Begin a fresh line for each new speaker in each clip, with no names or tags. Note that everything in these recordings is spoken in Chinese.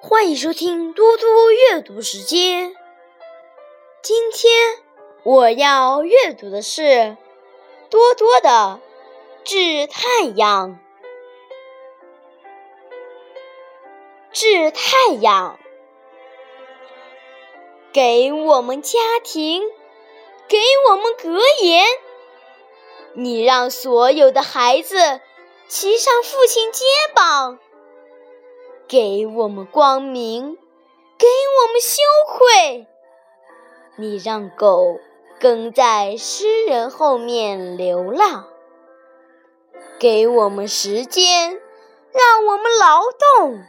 欢迎收听多多阅读时间。今天我要阅读的是多多的《致太阳》。致太阳，给我们家庭，给我们格言。你让所有的孩子骑上父亲肩膀。给我们光明，给我们羞愧。你让狗跟在诗人后面流浪，给我们时间，让我们劳动。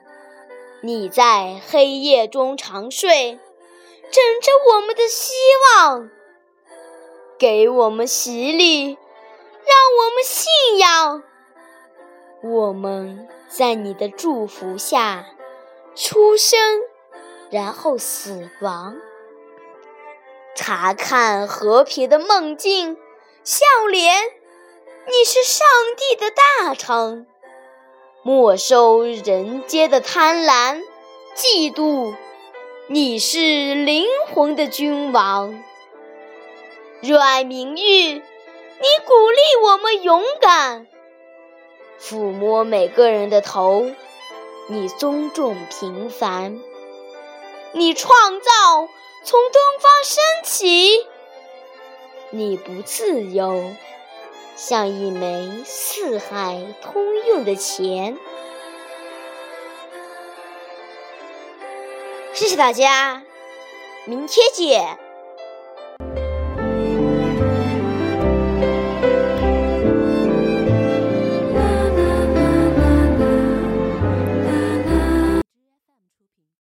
你在黑夜中长睡，枕着我们的希望，给我们洗礼，让我们信仰。我们在你的祝福下出生，然后死亡。查看和平的梦境，笑脸，你是上帝的大臣；没收人间的贪婪、嫉妒，你是灵魂的君王。热爱名誉，你鼓励我们勇敢。抚摸每个人的头，你尊重平凡；你创造从东方升起，你不自由，像一枚四海通用的钱。谢谢大家，明天见。